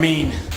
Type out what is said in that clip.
mean